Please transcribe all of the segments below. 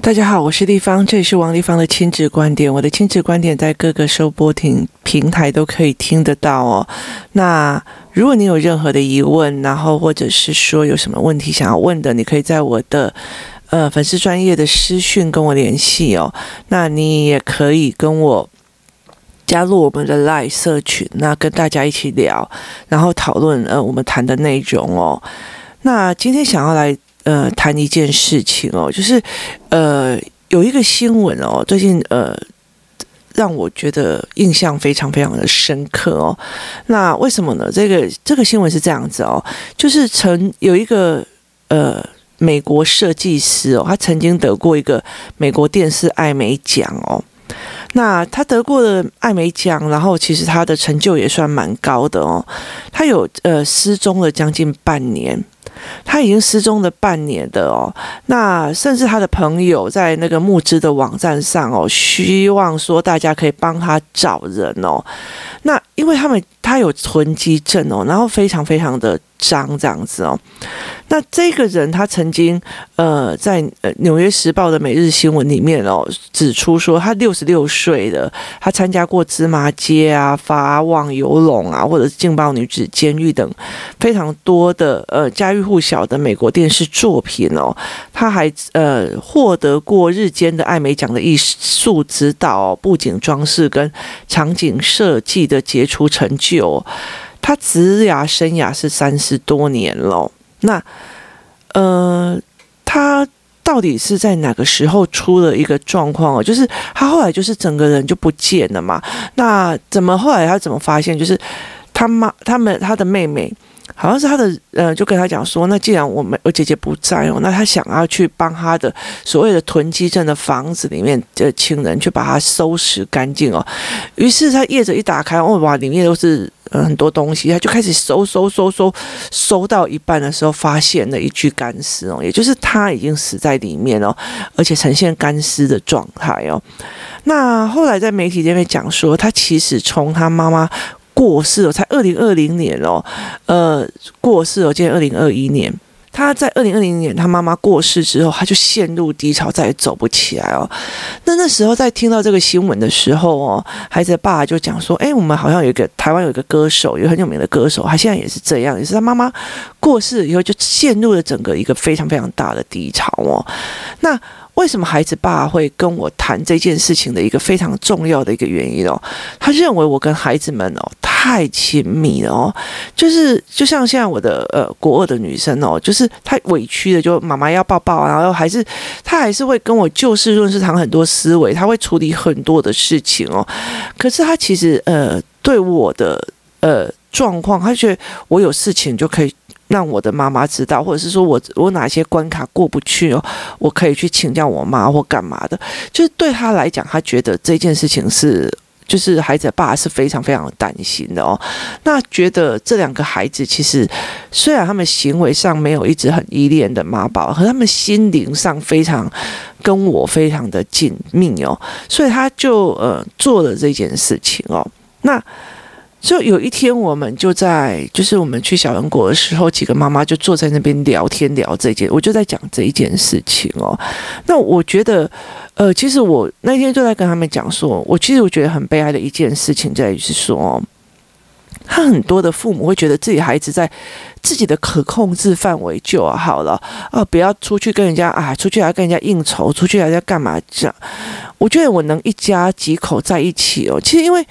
大家好，我是立方，这里是王立方的亲子观点。我的亲子观点在各个收播听平台都可以听得到哦。那如果你有任何的疑问，然后或者是说有什么问题想要问的，你可以在我的呃粉丝专业的私讯跟我联系哦。那你也可以跟我加入我们的 Live 社群，那跟大家一起聊，然后讨论呃我们谈的内容哦。那今天想要来。呃，谈一件事情哦，就是呃，有一个新闻哦，最近呃，让我觉得印象非常非常的深刻哦。那为什么呢？这个这个新闻是这样子哦，就是曾有一个呃美国设计师哦，他曾经得过一个美国电视艾美奖哦。那他得过的艾美奖，然后其实他的成就也算蛮高的哦。他有呃失踪了将近半年。他已经失踪了半年的哦，那甚至他的朋友在那个募资的网站上哦，希望说大家可以帮他找人哦。那因为他们他有囤积症哦，然后非常非常的脏这样子哦。那这个人他曾经呃在呃《纽约时报》的每日新闻里面哦指出说，他六十六岁了，他参加过芝麻街啊、法网游龙啊，或者是劲爆女子监狱等非常多的呃家喻户晓的美国电视作品哦。他还呃获得过日间的艾美奖的艺术指导、布景装饰跟场景设计的杰出成就，有他职涯生涯是三十多年了。那呃，他到底是在哪个时候出了一个状况哦？就是他后来就是整个人就不见了嘛。那怎么后来他怎么发现？就是他妈他们他的妹妹。好像是他的呃，就跟他讲说，那既然我们我姐姐不在哦，那他想要去帮他的所谓的囤积症的房子里面的亲人去把它收拾干净哦。于是他叶子一打开，哦哇，里面都是呃很多东西，他就开始收收收收，收到一半的时候，发现了一具干尸哦，也就是他已经死在里面哦，而且呈现干尸的状态哦。那后来在媒体这边讲说，他其实从他妈妈。过世了，才二零二零年哦，呃，过世了，今年二零二一年。他在二零二零年他妈妈过世之后，他就陷入低潮，再也走不起来哦。那那时候在听到这个新闻的时候哦，孩子的爸爸就讲说：“哎，我们好像有一个台湾有一个歌手，有很有名的歌手，他现在也是这样，也是他妈妈过世以后就陷入了整个一个非常非常大的低潮哦。”那为什么孩子爸会跟我谈这件事情的一个非常重要的一个原因哦？他认为我跟孩子们哦太亲密了哦，就是就像现在我的呃国二的女生哦，就是太委屈的，就妈妈要抱抱，然后还是他还是会跟我就事论事谈很多思维，他会处理很多的事情哦。可是他其实呃对我的呃状况，他觉得我有事情就可以。让我的妈妈知道，或者是说我我哪些关卡过不去哦，我可以去请教我妈或干嘛的。就是对他来讲，他觉得这件事情是，就是孩子的爸是非常非常担心的哦。那觉得这两个孩子其实虽然他们行为上没有一直很依恋的妈宝，和他们心灵上非常跟我非常的紧密哦，所以他就呃做了这件事情哦。那。就有一天，我们就在，就是我们去小人国的时候，几个妈妈就坐在那边聊天聊这件，我就在讲这一件事情哦。那我觉得，呃，其实我那天就在跟他们讲说，我其实我觉得很悲哀的一件事情在于是说，他很多的父母会觉得自己孩子在自己的可控制范围就好了啊，不要出去跟人家啊，出去还要跟人家应酬，出去还要干嘛这样？我觉得我能一家几口在一起哦，其实因为，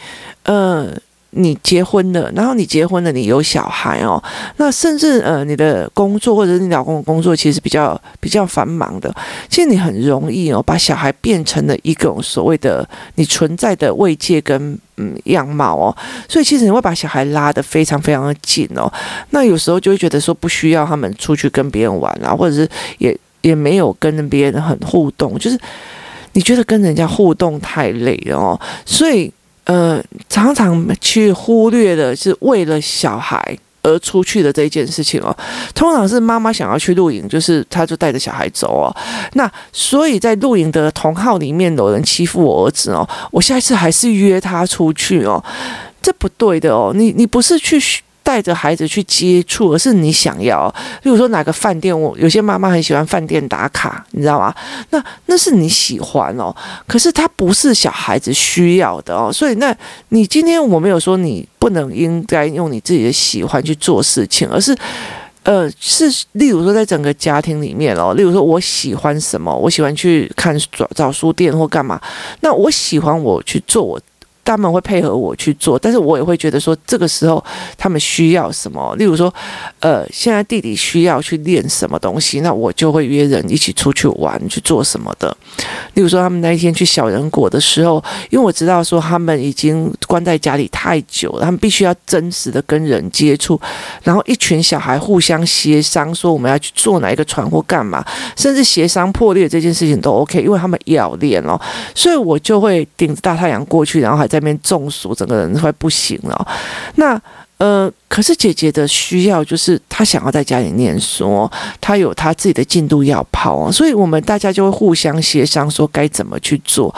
呃。你结婚了，然后你结婚了，你有小孩哦，那甚至呃，你的工作或者你老公的工作其实比较比较繁忙的，其实你很容易哦，把小孩变成了一种所谓的你存在的慰藉跟嗯样貌哦，所以其实你会把小孩拉得非常非常的紧哦，那有时候就会觉得说不需要他们出去跟别人玩啊，或者是也也没有跟别人很互动，就是你觉得跟人家互动太累了哦，所以。呃，常常去忽略的是为了小孩而出去的这一件事情哦。通常是妈妈想要去露营，就是她就带着小孩走哦。那所以在露营的同号里面有人欺负我儿子哦，我下一次还是约他出去哦，这不对的哦。你你不是去带着孩子去接触，而是你想要。比如说哪个饭店，我有些妈妈很喜欢饭店打卡，你知道吗？那那是你喜欢哦，可是它不是小孩子需要的哦。所以，那你今天我没有说你不能应该用你自己的喜欢去做事情，而是。呃，是，例如说，在整个家庭里面哦，例如说，我喜欢什么，我喜欢去看找找书店或干嘛，那我喜欢我去做我。他们会配合我去做，但是我也会觉得说，这个时候他们需要什么？例如说，呃，现在弟弟需要去练什么东西，那我就会约人一起出去玩去做什么的。例如说，他们那一天去小人国的时候，因为我知道说他们已经关在家里太久了，他们必须要真实的跟人接触，然后一群小孩互相协商说我们要去坐哪一个船或干嘛，甚至协商破裂这件事情都 OK，因为他们要练哦，所以我就会顶着大太阳过去，然后还。在那边中暑，整个人快不行了。那呃，可是姐姐的需要就是她想要在家里念书，她有她自己的进度要跑，所以我们大家就会互相协商说该怎么去做。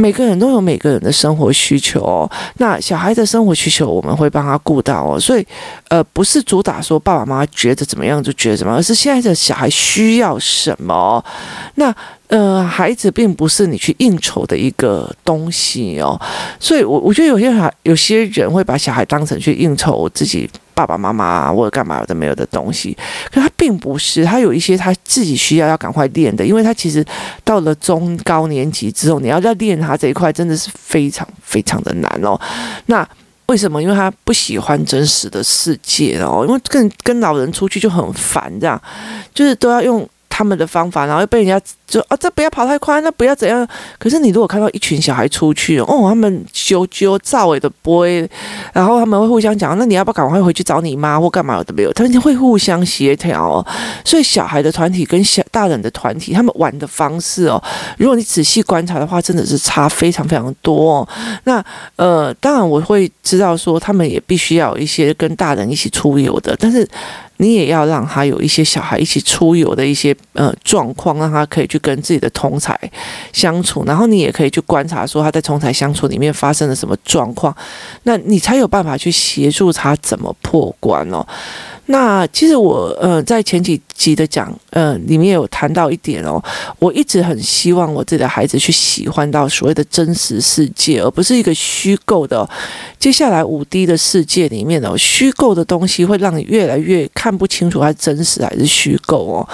每个人都有每个人的生活需求哦，那小孩的生活需求我们会帮他顾到哦，所以呃不是主打说爸爸妈妈觉得怎么样就觉得怎么样，而是现在的小孩需要什么。那呃孩子并不是你去应酬的一个东西哦，所以我我觉得有些孩有些人会把小孩当成去应酬自己。爸爸妈妈或者干嘛有的没有的东西，可他并不是，他有一些他自己需要要赶快练的，因为他其实到了中高年级之后，你要再练他这一块真的是非常非常的难哦。那为什么？因为他不喜欢真实的世界哦，因为跟跟老人出去就很烦，这样就是都要用。他们的方法，然后被人家就啊，这不要跑太快，那不要怎样。可是你如果看到一群小孩出去哦，他们啾啾造尾的 boy，然后他们会互相讲，那你要不要赶快回去找你妈或干嘛有的没有？他们会互相协调哦。所以小孩的团体跟小大人的团体，他们玩的方式哦，如果你仔细观察的话，真的是差非常非常多。那呃，当然我会知道说，他们也必须要有一些跟大人一起出游的，但是。你也要让他有一些小孩一起出游的一些呃状况，让他可以去跟自己的同才相处，然后你也可以去观察说他在同才相处里面发生了什么状况，那你才有办法去协助他怎么破关哦。那其实我呃在前几集的讲呃里面有谈到一点哦，我一直很希望我自己的孩子去喜欢到所谓的真实世界，而不是一个虚构的。接下来五 D 的世界里面哦，虚构的东西会让你越来越看不清楚它真实还是虚构哦。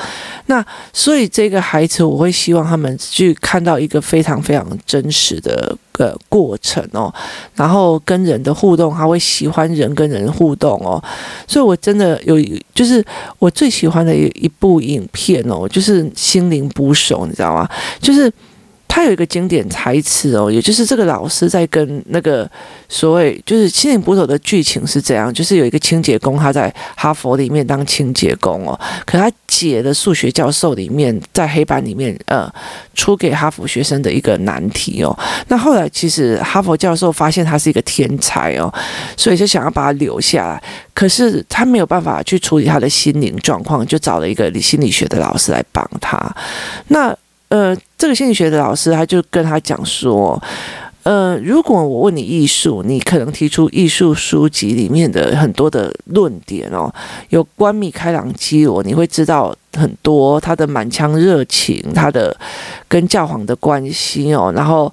那所以这个孩子，我会希望他们去看到一个非常非常真实的。个过程哦，然后跟人的互动，他会喜欢人跟人互动哦，所以我真的有，就是我最喜欢的一一部影片哦，就是《心灵捕手》，你知道吗？就是。他有一个经典台词哦，也就是这个老师在跟那个所谓就是心灵捕手的剧情是这样，就是有一个清洁工他在哈佛里面当清洁工哦，可他解的数学教授里面在黑板里面呃出给哈佛学生的一个难题哦，那后来其实哈佛教授发现他是一个天才哦，所以就想要把他留下来，可是他没有办法去处理他的心灵状况，就找了一个心理学的老师来帮他，那。呃，这个心理学的老师他就跟他讲说，呃，如果我问你艺术，你可能提出艺术书籍里面的很多的论点哦，有关米开朗基罗，你会知道很多他的满腔热情，他的跟教皇的关系哦，然后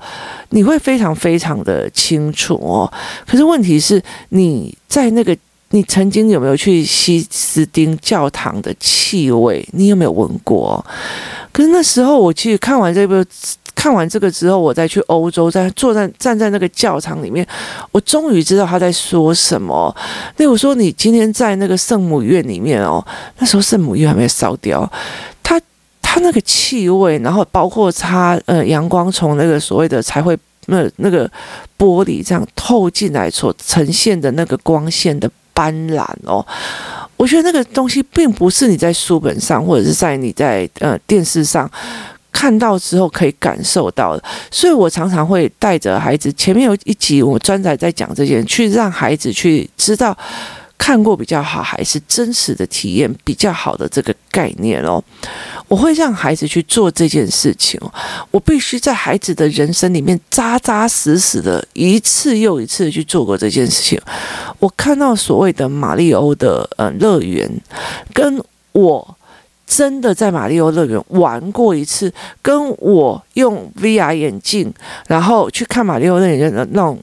你会非常非常的清楚哦。可是问题是，你在那个。你曾经有没有去西斯丁教堂的气味？你有没有闻过？可是那时候我其实看完这部，看完这个之后，我再去欧洲，在坐在站在那个教堂里面，我终于知道他在说什么。例如说，你今天在那个圣母院里面哦，那时候圣母院还没烧掉，它它那个气味，然后包括它呃阳光从那个所谓的才会那那个玻璃这样透进来所呈现的那个光线的。斑斓哦，我觉得那个东西并不是你在书本上或者是在你在呃电视上看到之后可以感受到的，所以我常常会带着孩子。前面有一集我专仔在讲这件，去让孩子去知道看过比较好，还是真实的体验比较好的这个概念哦。我会让孩子去做这件事情，我必须在孩子的人生里面扎扎实实的一次又一次的去做过这件事情。我看到所谓的马里欧的呃乐园，跟我真的在马里欧乐园玩过一次，跟我用 VR 眼镜然后去看马里欧乐园的那种。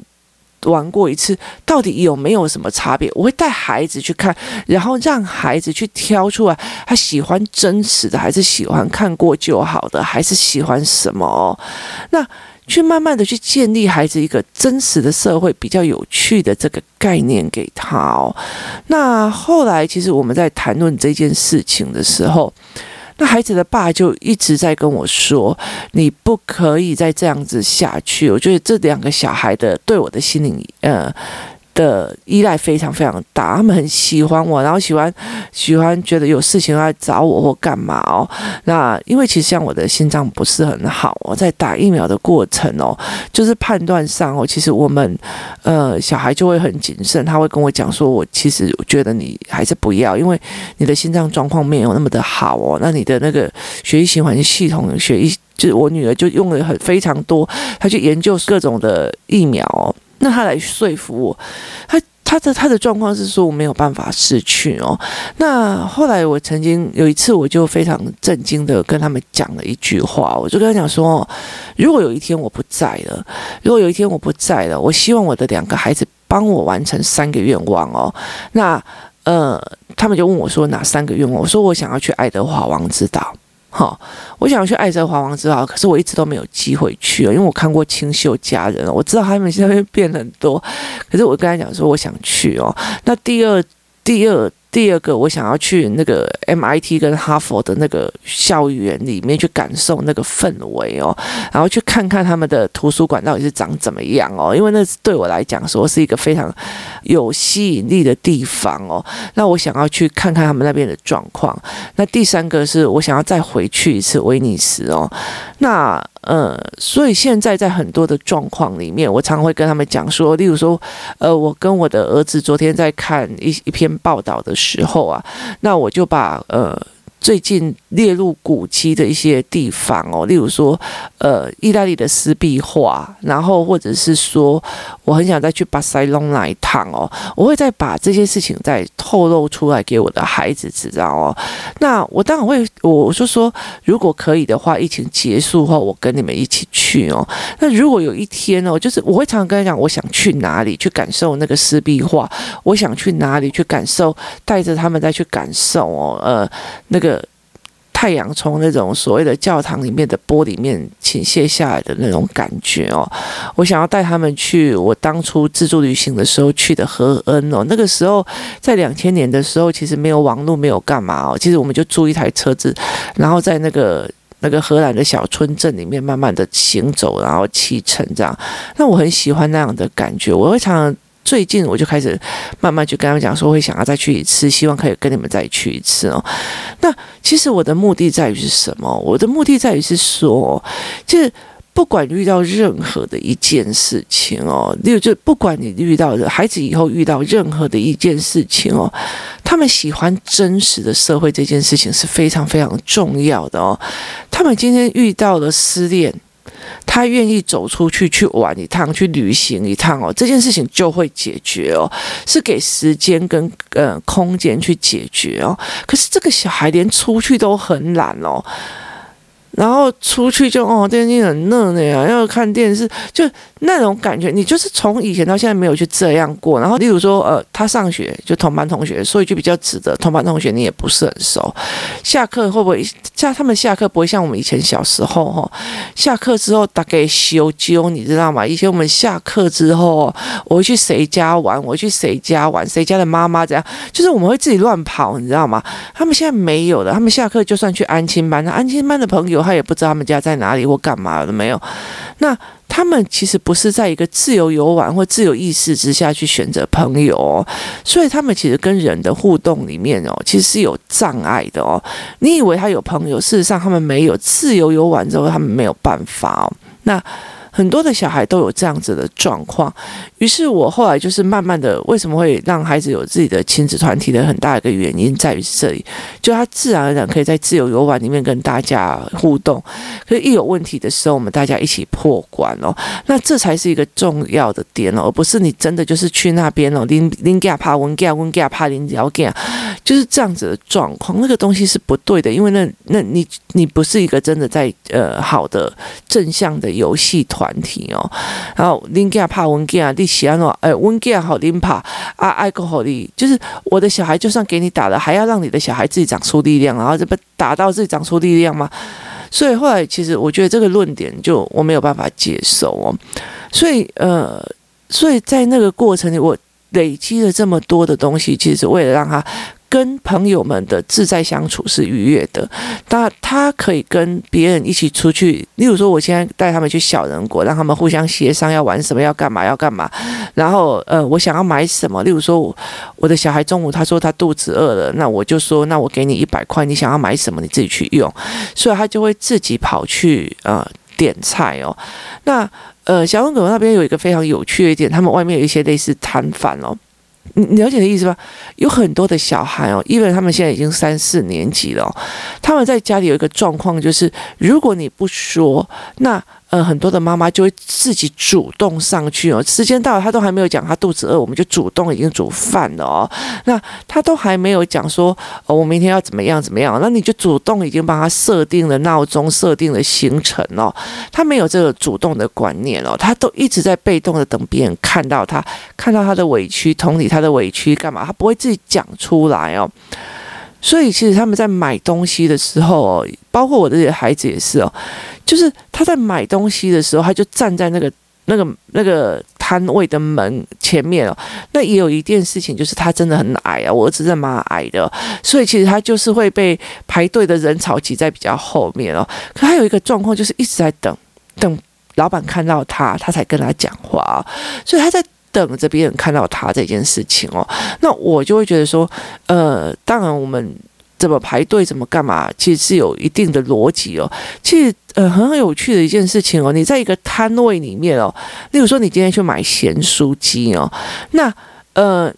玩过一次，到底有没有什么差别？我会带孩子去看，然后让孩子去挑出来，他喜欢真实的，还是喜欢看过就好的，还是喜欢什么哦？那去慢慢的去建立孩子一个真实的社会，比较有趣的这个概念给他哦。那后来，其实我们在谈论这件事情的时候。那孩子的爸就一直在跟我说：“你不可以再这样子下去。”我觉得这两个小孩的对我的心灵，呃。的依赖非常非常大，他们很喜欢我，然后喜欢喜欢觉得有事情来找我或干嘛哦。那因为其实像我的心脏不是很好哦，在打疫苗的过程哦，就是判断上哦，其实我们呃小孩就会很谨慎，他会跟我讲说，我其实觉得你还是不要，因为你的心脏状况没有那么的好哦，那你的那个血液循环系统，血液就是我女儿就用了很非常多，她去研究各种的疫苗。那他来说服我，他他的他的状况是说我没有办法失去哦。那后来我曾经有一次，我就非常震惊的跟他们讲了一句话，我就跟他讲说，如果有一天我不在了，如果有一天我不在了，我希望我的两个孩子帮我完成三个愿望哦。那呃，他们就问我说哪三个愿望？我说我想要去爱德华王子岛。好，我想去爱德华王之岛，可是我一直都没有机会去哦，因为我看过《清秀佳人》，我知道他们现在会变很多，可是我跟他讲说我想去哦。那第二，第二。第二个，我想要去那个 MIT 跟哈佛的那个校园里面去感受那个氛围哦，然后去看看他们的图书馆到底是长怎么样哦，因为那对我来讲说是一个非常有吸引力的地方哦。那我想要去看看他们那边的状况。那第三个是我想要再回去一次威尼斯哦。那呃，所以现在在很多的状况里面，我常会跟他们讲说，例如说，呃，我跟我的儿子昨天在看一一篇报道的时时候啊，那我就把呃。最近列入古迹的一些地方哦，例如说，呃，意大利的湿壁画，然后或者是说，我很想再去巴塞隆那一趟哦，我会再把这些事情再透露出来给我的孩子知道哦。那我当然会，我就说，如果可以的话，疫情结束后，我跟你们一起去哦。那如果有一天哦，就是我会常常跟他讲，我想去哪里去感受那个湿壁画，我想去哪里去感受，带着他们再去感受哦，呃，那个。太阳从那种所谓的教堂里面的玻璃面倾泻下来的那种感觉哦，我想要带他们去我当初自助旅行的时候去的荷恩哦，那个时候在两千年的时候，其实没有网络，没有干嘛哦，其实我们就租一台车子，然后在那个那个荷兰的小村镇里面慢慢的行走，然后启程这样，那我很喜欢那样的感觉，我会常常。最近我就开始慢慢就跟他们讲说，会想要再去一次，希望可以跟你们再去一次哦。那其实我的目的在于是什么？我的目的在于是说，就是不管遇到任何的一件事情哦，例如就不管你遇到的孩子以后遇到任何的一件事情哦，他们喜欢真实的社会这件事情是非常非常重要的哦。他们今天遇到了失恋。他愿意走出去去玩一趟，去旅行一趟哦，这件事情就会解决哦，是给时间跟呃空间去解决哦。可是这个小孩连出去都很懒哦。然后出去就哦，电视很热的呀，要看电视，就那种感觉。你就是从以前到现在没有去这样过。然后，例如说，呃，他上学就同班同学，所以就比较值得。同班同学你也不是很熟，下课会不会像他们下课不会像我们以前小时候哈？下课之后大概修揪，你知道吗？以前我们下课之后，我会去谁家玩，我会去谁家玩，谁家的妈妈这样，就是我们会自己乱跑，你知道吗？他们现在没有的，他们下课就算去安亲班，那安亲班的朋友。他也不知道他们家在哪里或干嘛都没有。那他们其实不是在一个自由游玩或自由意识之下去选择朋友哦，所以他们其实跟人的互动里面哦，其实是有障碍的哦。你以为他有朋友，事实上他们没有。自由游玩之后，他们没有办法哦。那很多的小孩都有这样子的状况。于是我后来就是慢慢的，为什么会让孩子有自己的亲子团体的很大一个原因在于这里，就他自然而然可以在自由游玩里面跟大家互动。可是，一有问题的时候，我们大家一起破关哦，那这才是一个重要的点哦，而不是你真的就是去那边哦，拎拎架怕温架温架怕拎摇架，就是这样子的状况，那个东西是不对的，因为那那你你不是一个真的在呃好的正向的游戏团体哦，然后拎架怕温架，你喜欢哎温架好拎怕啊爱国好力，就是我的小孩就算给你打了，还要让你的小孩自己长出力量，然后这不打到自己长出力量吗？所以后来，其实我觉得这个论点就我没有办法接受哦。所以呃，所以在那个过程里，我累积了这么多的东西，其实为了让他。跟朋友们的自在相处是愉悦的，那他可以跟别人一起出去。例如说，我现在带他们去小人国，让他们互相协商要玩什么，要干嘛，要干嘛。然后，呃，我想要买什么？例如说，我的小孩中午他说他肚子饿了，那我就说，那我给你一百块，你想要买什么，你自己去用。所以他就会自己跑去呃点菜哦。那呃，小人国那边有一个非常有趣的一点，他们外面有一些类似摊贩哦。你了解的意思吧？有很多的小孩哦，因为他们现在已经三四年级了，他们在家里有一个状况，就是如果你不说，那。呃，很多的妈妈就会自己主动上去哦。时间到了，她都还没有讲她肚子饿，我们就主动已经煮饭了哦。那她都还没有讲说，哦，我明天要怎么样怎么样，那你就主动已经帮她设定了闹钟，设定了行程哦。她没有这个主动的观念哦，她都一直在被动的等别人看到她，看到她的委屈，同理她的委屈干嘛？她不会自己讲出来哦。所以，其实他们在买东西的时候哦，包括我的孩子也是哦，就是他在买东西的时候，他就站在那个、那个、那个摊位的门前面哦。那也有一件事情，就是他真的很矮啊，我儿子是蛮矮的，所以其实他就是会被排队的人潮挤在比较后面哦。可他有一个状况，就是一直在等，等老板看到他，他才跟他讲话，所以他在。等着别人看到他这件事情哦，那我就会觉得说，呃，当然我们怎么排队怎么干嘛，其实是有一定的逻辑哦。其实呃很有趣的一件事情哦，你在一个摊位里面哦，例如说你今天去买咸酥鸡哦，那呃。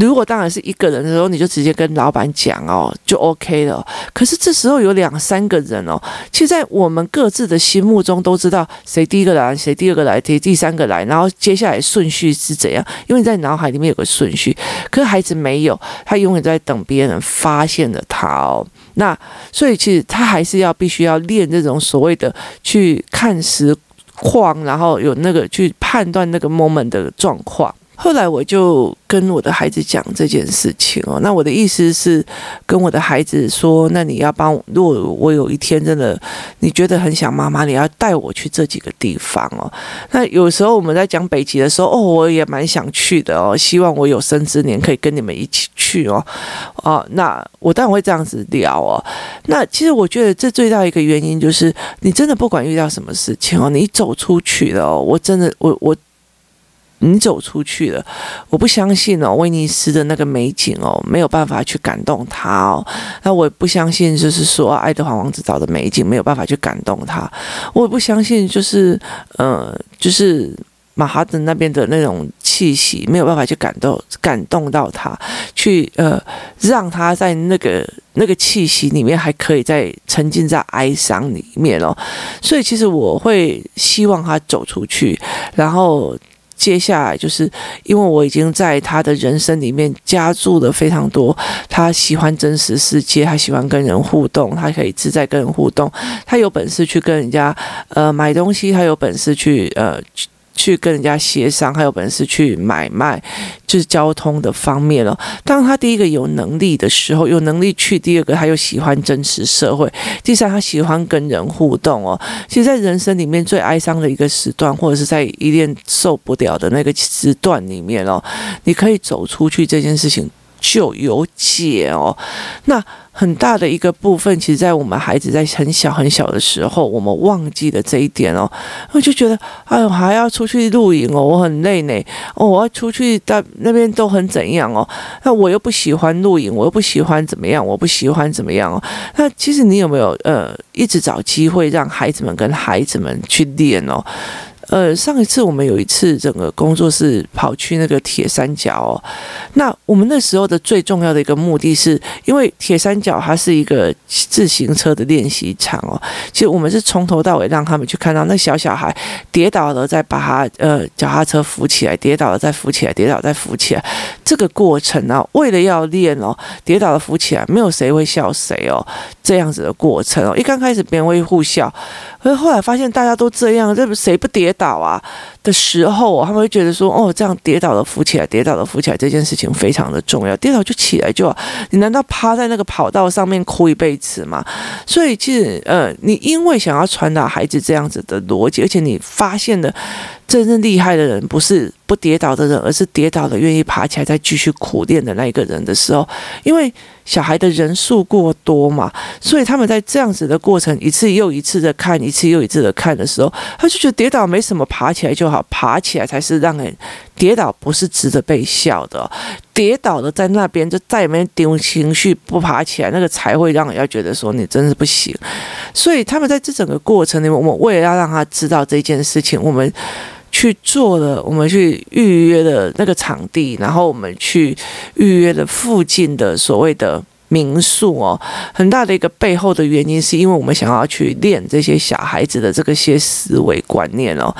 如果当然是一个人的时候，你就直接跟老板讲哦，就 OK 了。可是这时候有两三个人哦，其实，在我们各自的心目中都知道谁第一个来，谁第二个来，谁第三个来，然后接下来顺序是怎样，因为你在脑海里面有个顺序。可是孩子没有，他永远在等别人发现了他哦。那所以其实他还是要必须要练这种所谓的去看实况，然后有那个去判断那个 moment 的状况。后来我就跟我的孩子讲这件事情哦，那我的意思是跟我的孩子说，那你要帮我，如果我有一天真的你觉得很想妈妈，你要带我去这几个地方哦。那有时候我们在讲北极的时候，哦，我也蛮想去的哦，希望我有生之年可以跟你们一起去哦。哦，那我当然会这样子聊哦。那其实我觉得这最大一个原因就是，你真的不管遇到什么事情哦，你走出去了哦，我真的我我。你走出去了，我不相信哦，威尼斯的那个美景哦，没有办法去感动他哦。那我也不相信，就是说爱德华王子岛的美景没有办法去感动他。我也不相信，就是呃，就是马哈顿那边的那种气息没有办法去感动感动到他，去呃让他在那个那个气息里面还可以再沉浸在哀伤里面哦。所以其实我会希望他走出去，然后。接下来就是因为我已经在他的人生里面加注了非常多，他喜欢真实世界，他喜欢跟人互动，他可以自在跟人互动，他有本事去跟人家呃买东西，他有本事去呃。去跟人家协商，还有本事去买卖，就是交通的方面了。当他第一个有能力的时候，有能力去；第二个他又喜欢真实社会；第三他喜欢跟人互动哦。其实，在人生里面最哀伤的一个时段，或者是在一恋受不了的那个时段里面哦，你可以走出去，这件事情就有解哦。那。很大的一个部分，其实，在我们孩子在很小很小的时候，我们忘记了这一点哦。我就觉得，哎呦，还要出去露营哦，我很累呢。哦，我要出去到那边都很怎样哦。那我又不喜欢露营，我又不喜欢怎么样，我不喜欢怎么样哦。那其实你有没有呃，一直找机会让孩子们跟孩子们去练哦？呃，上一次我们有一次整个工作室跑去那个铁三角哦，那我们那时候的最重要的一个目的是，因为铁三角它是一个自行车的练习场哦，其实我们是从头到尾让他们去看到那小小孩跌倒了，再把他呃脚踏车扶起来，跌倒了再扶起来，跌倒再扶起来，这个过程呢，为了要练哦，跌倒了扶起来，没有谁会笑谁哦，这样子的过程哦，一刚开始别人会互笑，可是后来发现大家都这样，这谁不跌倒啊。的时候，他们会觉得说，哦，这样跌倒了扶起来，跌倒了扶起来这件事情非常的重要，跌倒就起来就好，你难道趴在那个跑道上面哭一辈子吗？所以其实，呃，你因为想要传达孩子这样子的逻辑，而且你发现的。真正厉害的人不是不跌倒的人，而是跌倒了愿意爬起来再继续苦练的那一个人的时候，因为小孩的人数过多嘛，所以他们在这样子的过程一次又一次的看，一次又一次的看的时候，他就觉得跌倒没什么，爬起来就好，爬起来才是让人跌倒不是值得被笑的，跌倒了在那边就再也没丢情绪，不爬起来那个才会让人家觉得说你真是不行。所以他们在这整个过程里面，我们为了要让他知道这件事情，我们。去做了，我们去预约了那个场地，然后我们去预约了附近的所谓的。民宿哦，很大的一个背后的原因，是因为我们想要去练这些小孩子的这个些思维观念哦。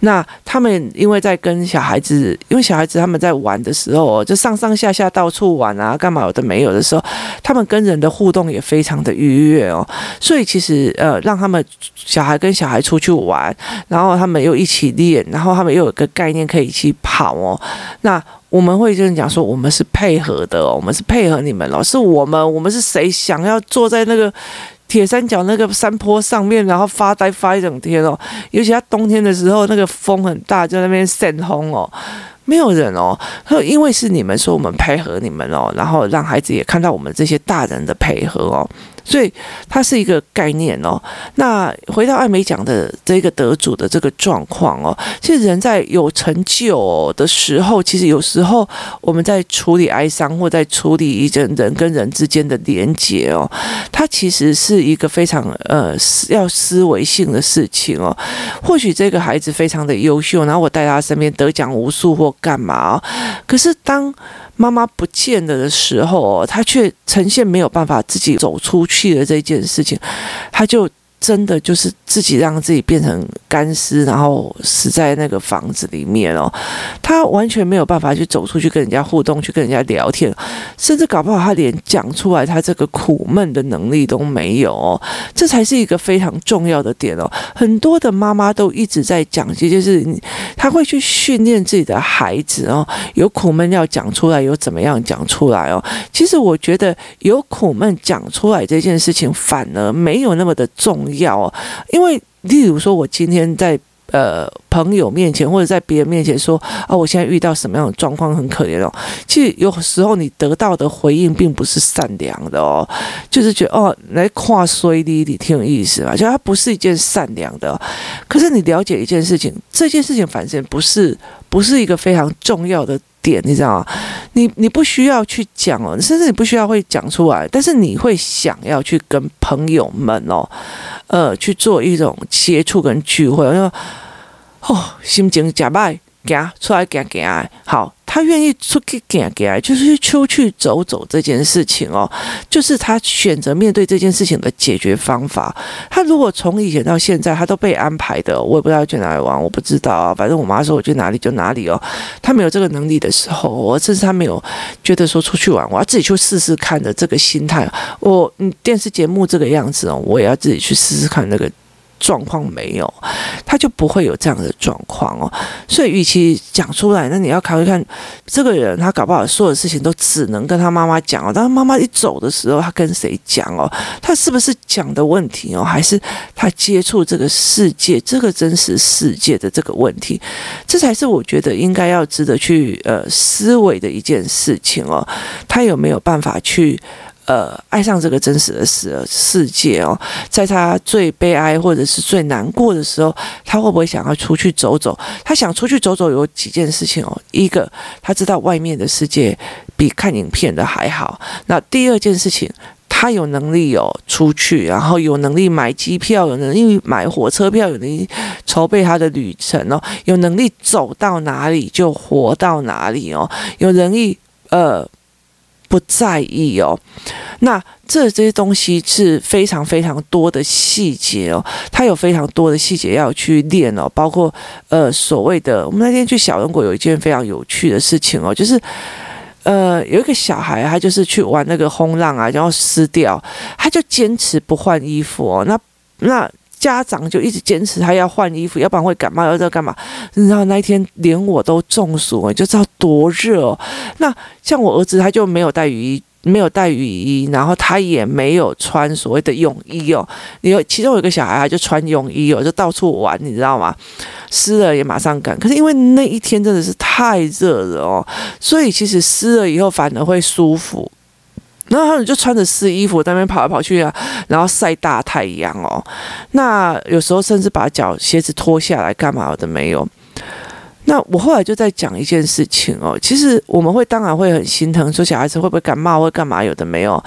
那他们因为在跟小孩子，因为小孩子他们在玩的时候哦，就上上下下到处玩啊，干嘛有的没有的时候，他们跟人的互动也非常的愉悦哦。所以其实呃，让他们小孩跟小孩出去玩，然后他们又一起练，然后他们又有一个概念可以一起跑哦。那我们会跟你讲说，我们是配合的哦，我们是配合你们哦，是我们，我们是谁想要坐在那个铁三角那个山坡上面，然后发呆发一整天哦？尤其他冬天的时候，那个风很大，在那边扇风哦，没有人哦。因为是你们说我们配合你们哦，然后让孩子也看到我们这些大人的配合哦。所以它是一个概念哦。那回到艾美奖的这个得主的这个状况哦，其实人在有成就的时候，其实有时候我们在处理哀伤或在处理一个人跟人之间的连结哦，它其实是一个非常呃要思维性的事情哦。或许这个孩子非常的优秀，然后我带他身边得奖无数或干嘛哦，可是当。妈妈不见了的时候，他却呈现没有办法自己走出去的这件事情，他就。真的就是自己让自己变成干尸，然后死在那个房子里面哦。他完全没有办法去走出去跟人家互动，去跟人家聊天，甚至搞不好他连讲出来他这个苦闷的能力都没有哦。这才是一个非常重要的点哦。很多的妈妈都一直在讲，这就是他会去训练自己的孩子哦，有苦闷要讲出来，有怎么样讲出来哦。其实我觉得有苦闷讲出来这件事情，反而没有那么的重要。要哦，因为例如说，我今天在呃朋友面前或者在别人面前说啊，我现在遇到什么样的状况，很可怜哦。其实有时候你得到的回应并不是善良的哦，就是觉得哦，来跨衰的，你挺有意思嘛，就它不是一件善良的。可是你了解一件事情，这件事情反正不是不是一个非常重要的。点你知道吗？你你不需要去讲哦，甚至你不需要会讲出来，但是你会想要去跟朋友们哦，呃，去做一种接触跟聚会，因为哦，心情假败，行出来行行，好。他愿意出去给给，就是出去走走这件事情哦，就是他选择面对这件事情的解决方法。他如果从以前到现在，他都被安排的，我也不知道去哪里玩，我不知道啊。反正我妈说我去哪里就哪里哦。他没有这个能力的时候，我甚至他没有觉得说出去玩，我要自己去试试看的这个心态。我嗯，电视节目这个样子哦，我也要自己去试试看那个。状况没有，他就不会有这样的状况哦。所以，与其讲出来，那你要考虑看这个人，他搞不好所有的事情都只能跟他妈妈讲哦。当他妈妈一走的时候，他跟谁讲哦？他是不是讲的问题哦？还是他接触这个世界、这个真实世界的这个问题？这才是我觉得应该要值得去呃思维的一件事情哦。他有没有办法去？呃，爱上这个真实的世世界哦，在他最悲哀或者是最难过的时候，他会不会想要出去走走？他想出去走走有几件事情哦。一个，他知道外面的世界比看影片的还好。那第二件事情。他有能力有出去，然后有能力买机票，有能力买火车票，有能力筹备他的旅程哦，有能力走到哪里就活到哪里哦，有能力呃。不在意哦，那这些东西是非常非常多的细节哦，它有非常多的细节要去练哦，包括呃所谓的，我们那天去小人国有一件非常有趣的事情哦，就是呃有一个小孩他就是去玩那个轰浪啊，然后湿掉，他就坚持不换衣服哦，那那。家长就一直坚持他要换衣服，要不然会感冒，要这干嘛？你知道那一天连我都中暑，你就知道多热哦。那像我儿子，他就没有带雨衣，没有带雨衣，然后他也没有穿所谓的泳衣哦。有其中有一个小孩，他就穿泳衣哦，就到处玩，你知道吗？湿了也马上干。可是因为那一天真的是太热了哦，所以其实湿了以后反而会舒服。然后他们就穿着湿衣服在那边跑来跑去啊，然后晒大太阳哦。那有时候甚至把脚鞋子脱下来干嘛的没有。那我后来就在讲一件事情哦，其实我们会当然会很心疼，说小孩子会不会感冒，会干嘛有的没有。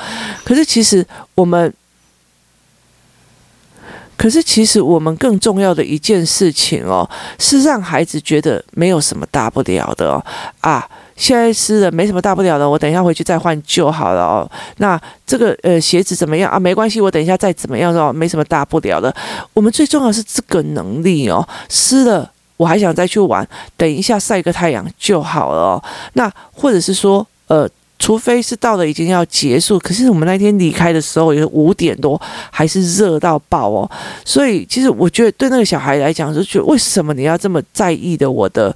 可是其实我们，可是其实我们更重要的一件事情哦，是让孩子觉得没有什么大不了的哦啊。现在湿了，没什么大不了的，我等一下回去再换就好了哦。那这个呃鞋子怎么样啊？没关系，我等一下再怎么样哦，没什么大不了的。我们最重要是这个能力哦，湿了我还想再去玩，等一下晒个太阳就好了哦。那或者是说呃，除非是到了已经要结束，可是我们那天离开的时候也五点多，还是热到爆哦。所以其实我觉得对那个小孩来讲，就觉得为什么你要这么在意的我的？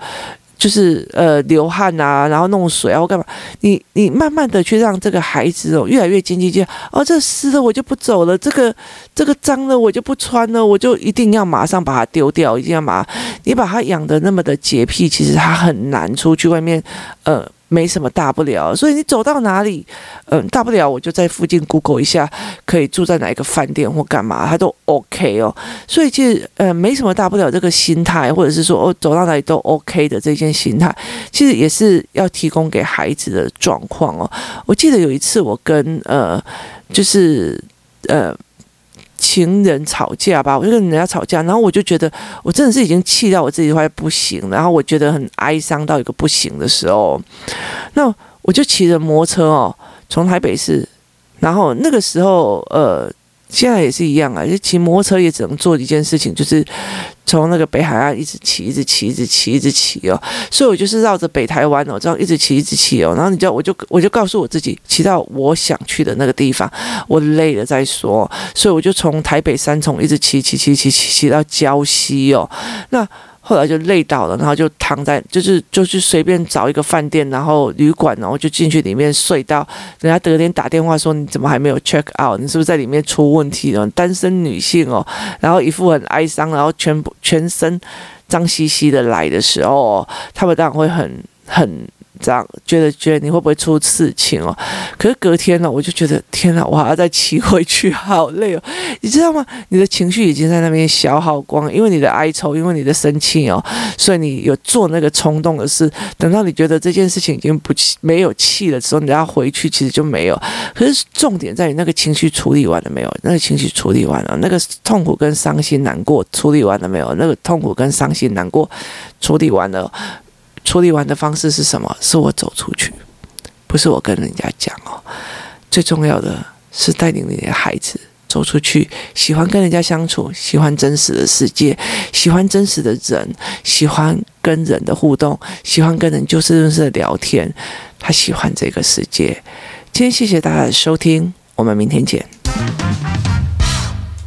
就是呃流汗啊，然后弄水啊，我干嘛？你你慢慢的去让这个孩子哦，越来越斤斤计较。哦，这湿了我就不走了，这个这个脏了我就不穿了，我就一定要马上把它丢掉，一定要马。你把它养的那么的洁癖，其实他很难出去外面，呃。没什么大不了，所以你走到哪里，嗯，大不了我就在附近 Google 一下，可以住在哪一个饭店或干嘛，他都 OK 哦。所以其实呃没什么大不了这个心态，或者是说哦走到哪里都 OK 的这件心态，其实也是要提供给孩子的状况哦。我记得有一次我跟呃就是呃。情人吵架吧，我就跟人家吵架，然后我就觉得我真的是已经气到我自己快不行，然后我觉得很哀伤到一个不行的时候，那我就骑着摩托车哦，从台北市，然后那个时候呃。现在也是一样啊，就骑摩托车也只能做一件事情，就是从那个北海岸一直骑，一直骑，一直骑，一直骑哦。所以我就是绕着北台湾哦，这样一直骑，一直骑哦。然后你知道我就我就告诉我自己，骑到我想去的那个地方，我累了再说。所以我就从台北三重一直骑骑骑骑骑骑到礁溪哦。那。后来就累倒了，然后就躺在，就是就是随便找一个饭店，然后旅馆，然后就进去里面睡到，人家隔天打电话说，你怎么还没有 check out？你是不是在里面出问题了？单身女性哦，然后一副很哀伤，然后全部全身脏兮兮的来的时候，他们当然会很很。这样觉得觉得你会不会出事情哦？可是隔天呢，我就觉得天哪，我还要再骑回去，好累哦！你知道吗？你的情绪已经在那边消耗光，因为你的哀愁，因为你的生气哦，所以你有做那个冲动的事。等到你觉得这件事情已经不气没有气的时候，你要回去，其实就没有。可是重点在于那个情绪处理完了没有？那个情绪处理完了，那个痛苦跟伤心难过处理完了没有？那个痛苦跟伤心难过处理完了。处理完的方式是什么？是我走出去，不是我跟人家讲哦。最重要的是带领你的孩子走出去，喜欢跟人家相处，喜欢真实的世界，喜欢真实的人，喜欢跟人的互动，喜欢跟人就事论事的聊天。他喜欢这个世界。今天谢谢大家的收听，我们明天见。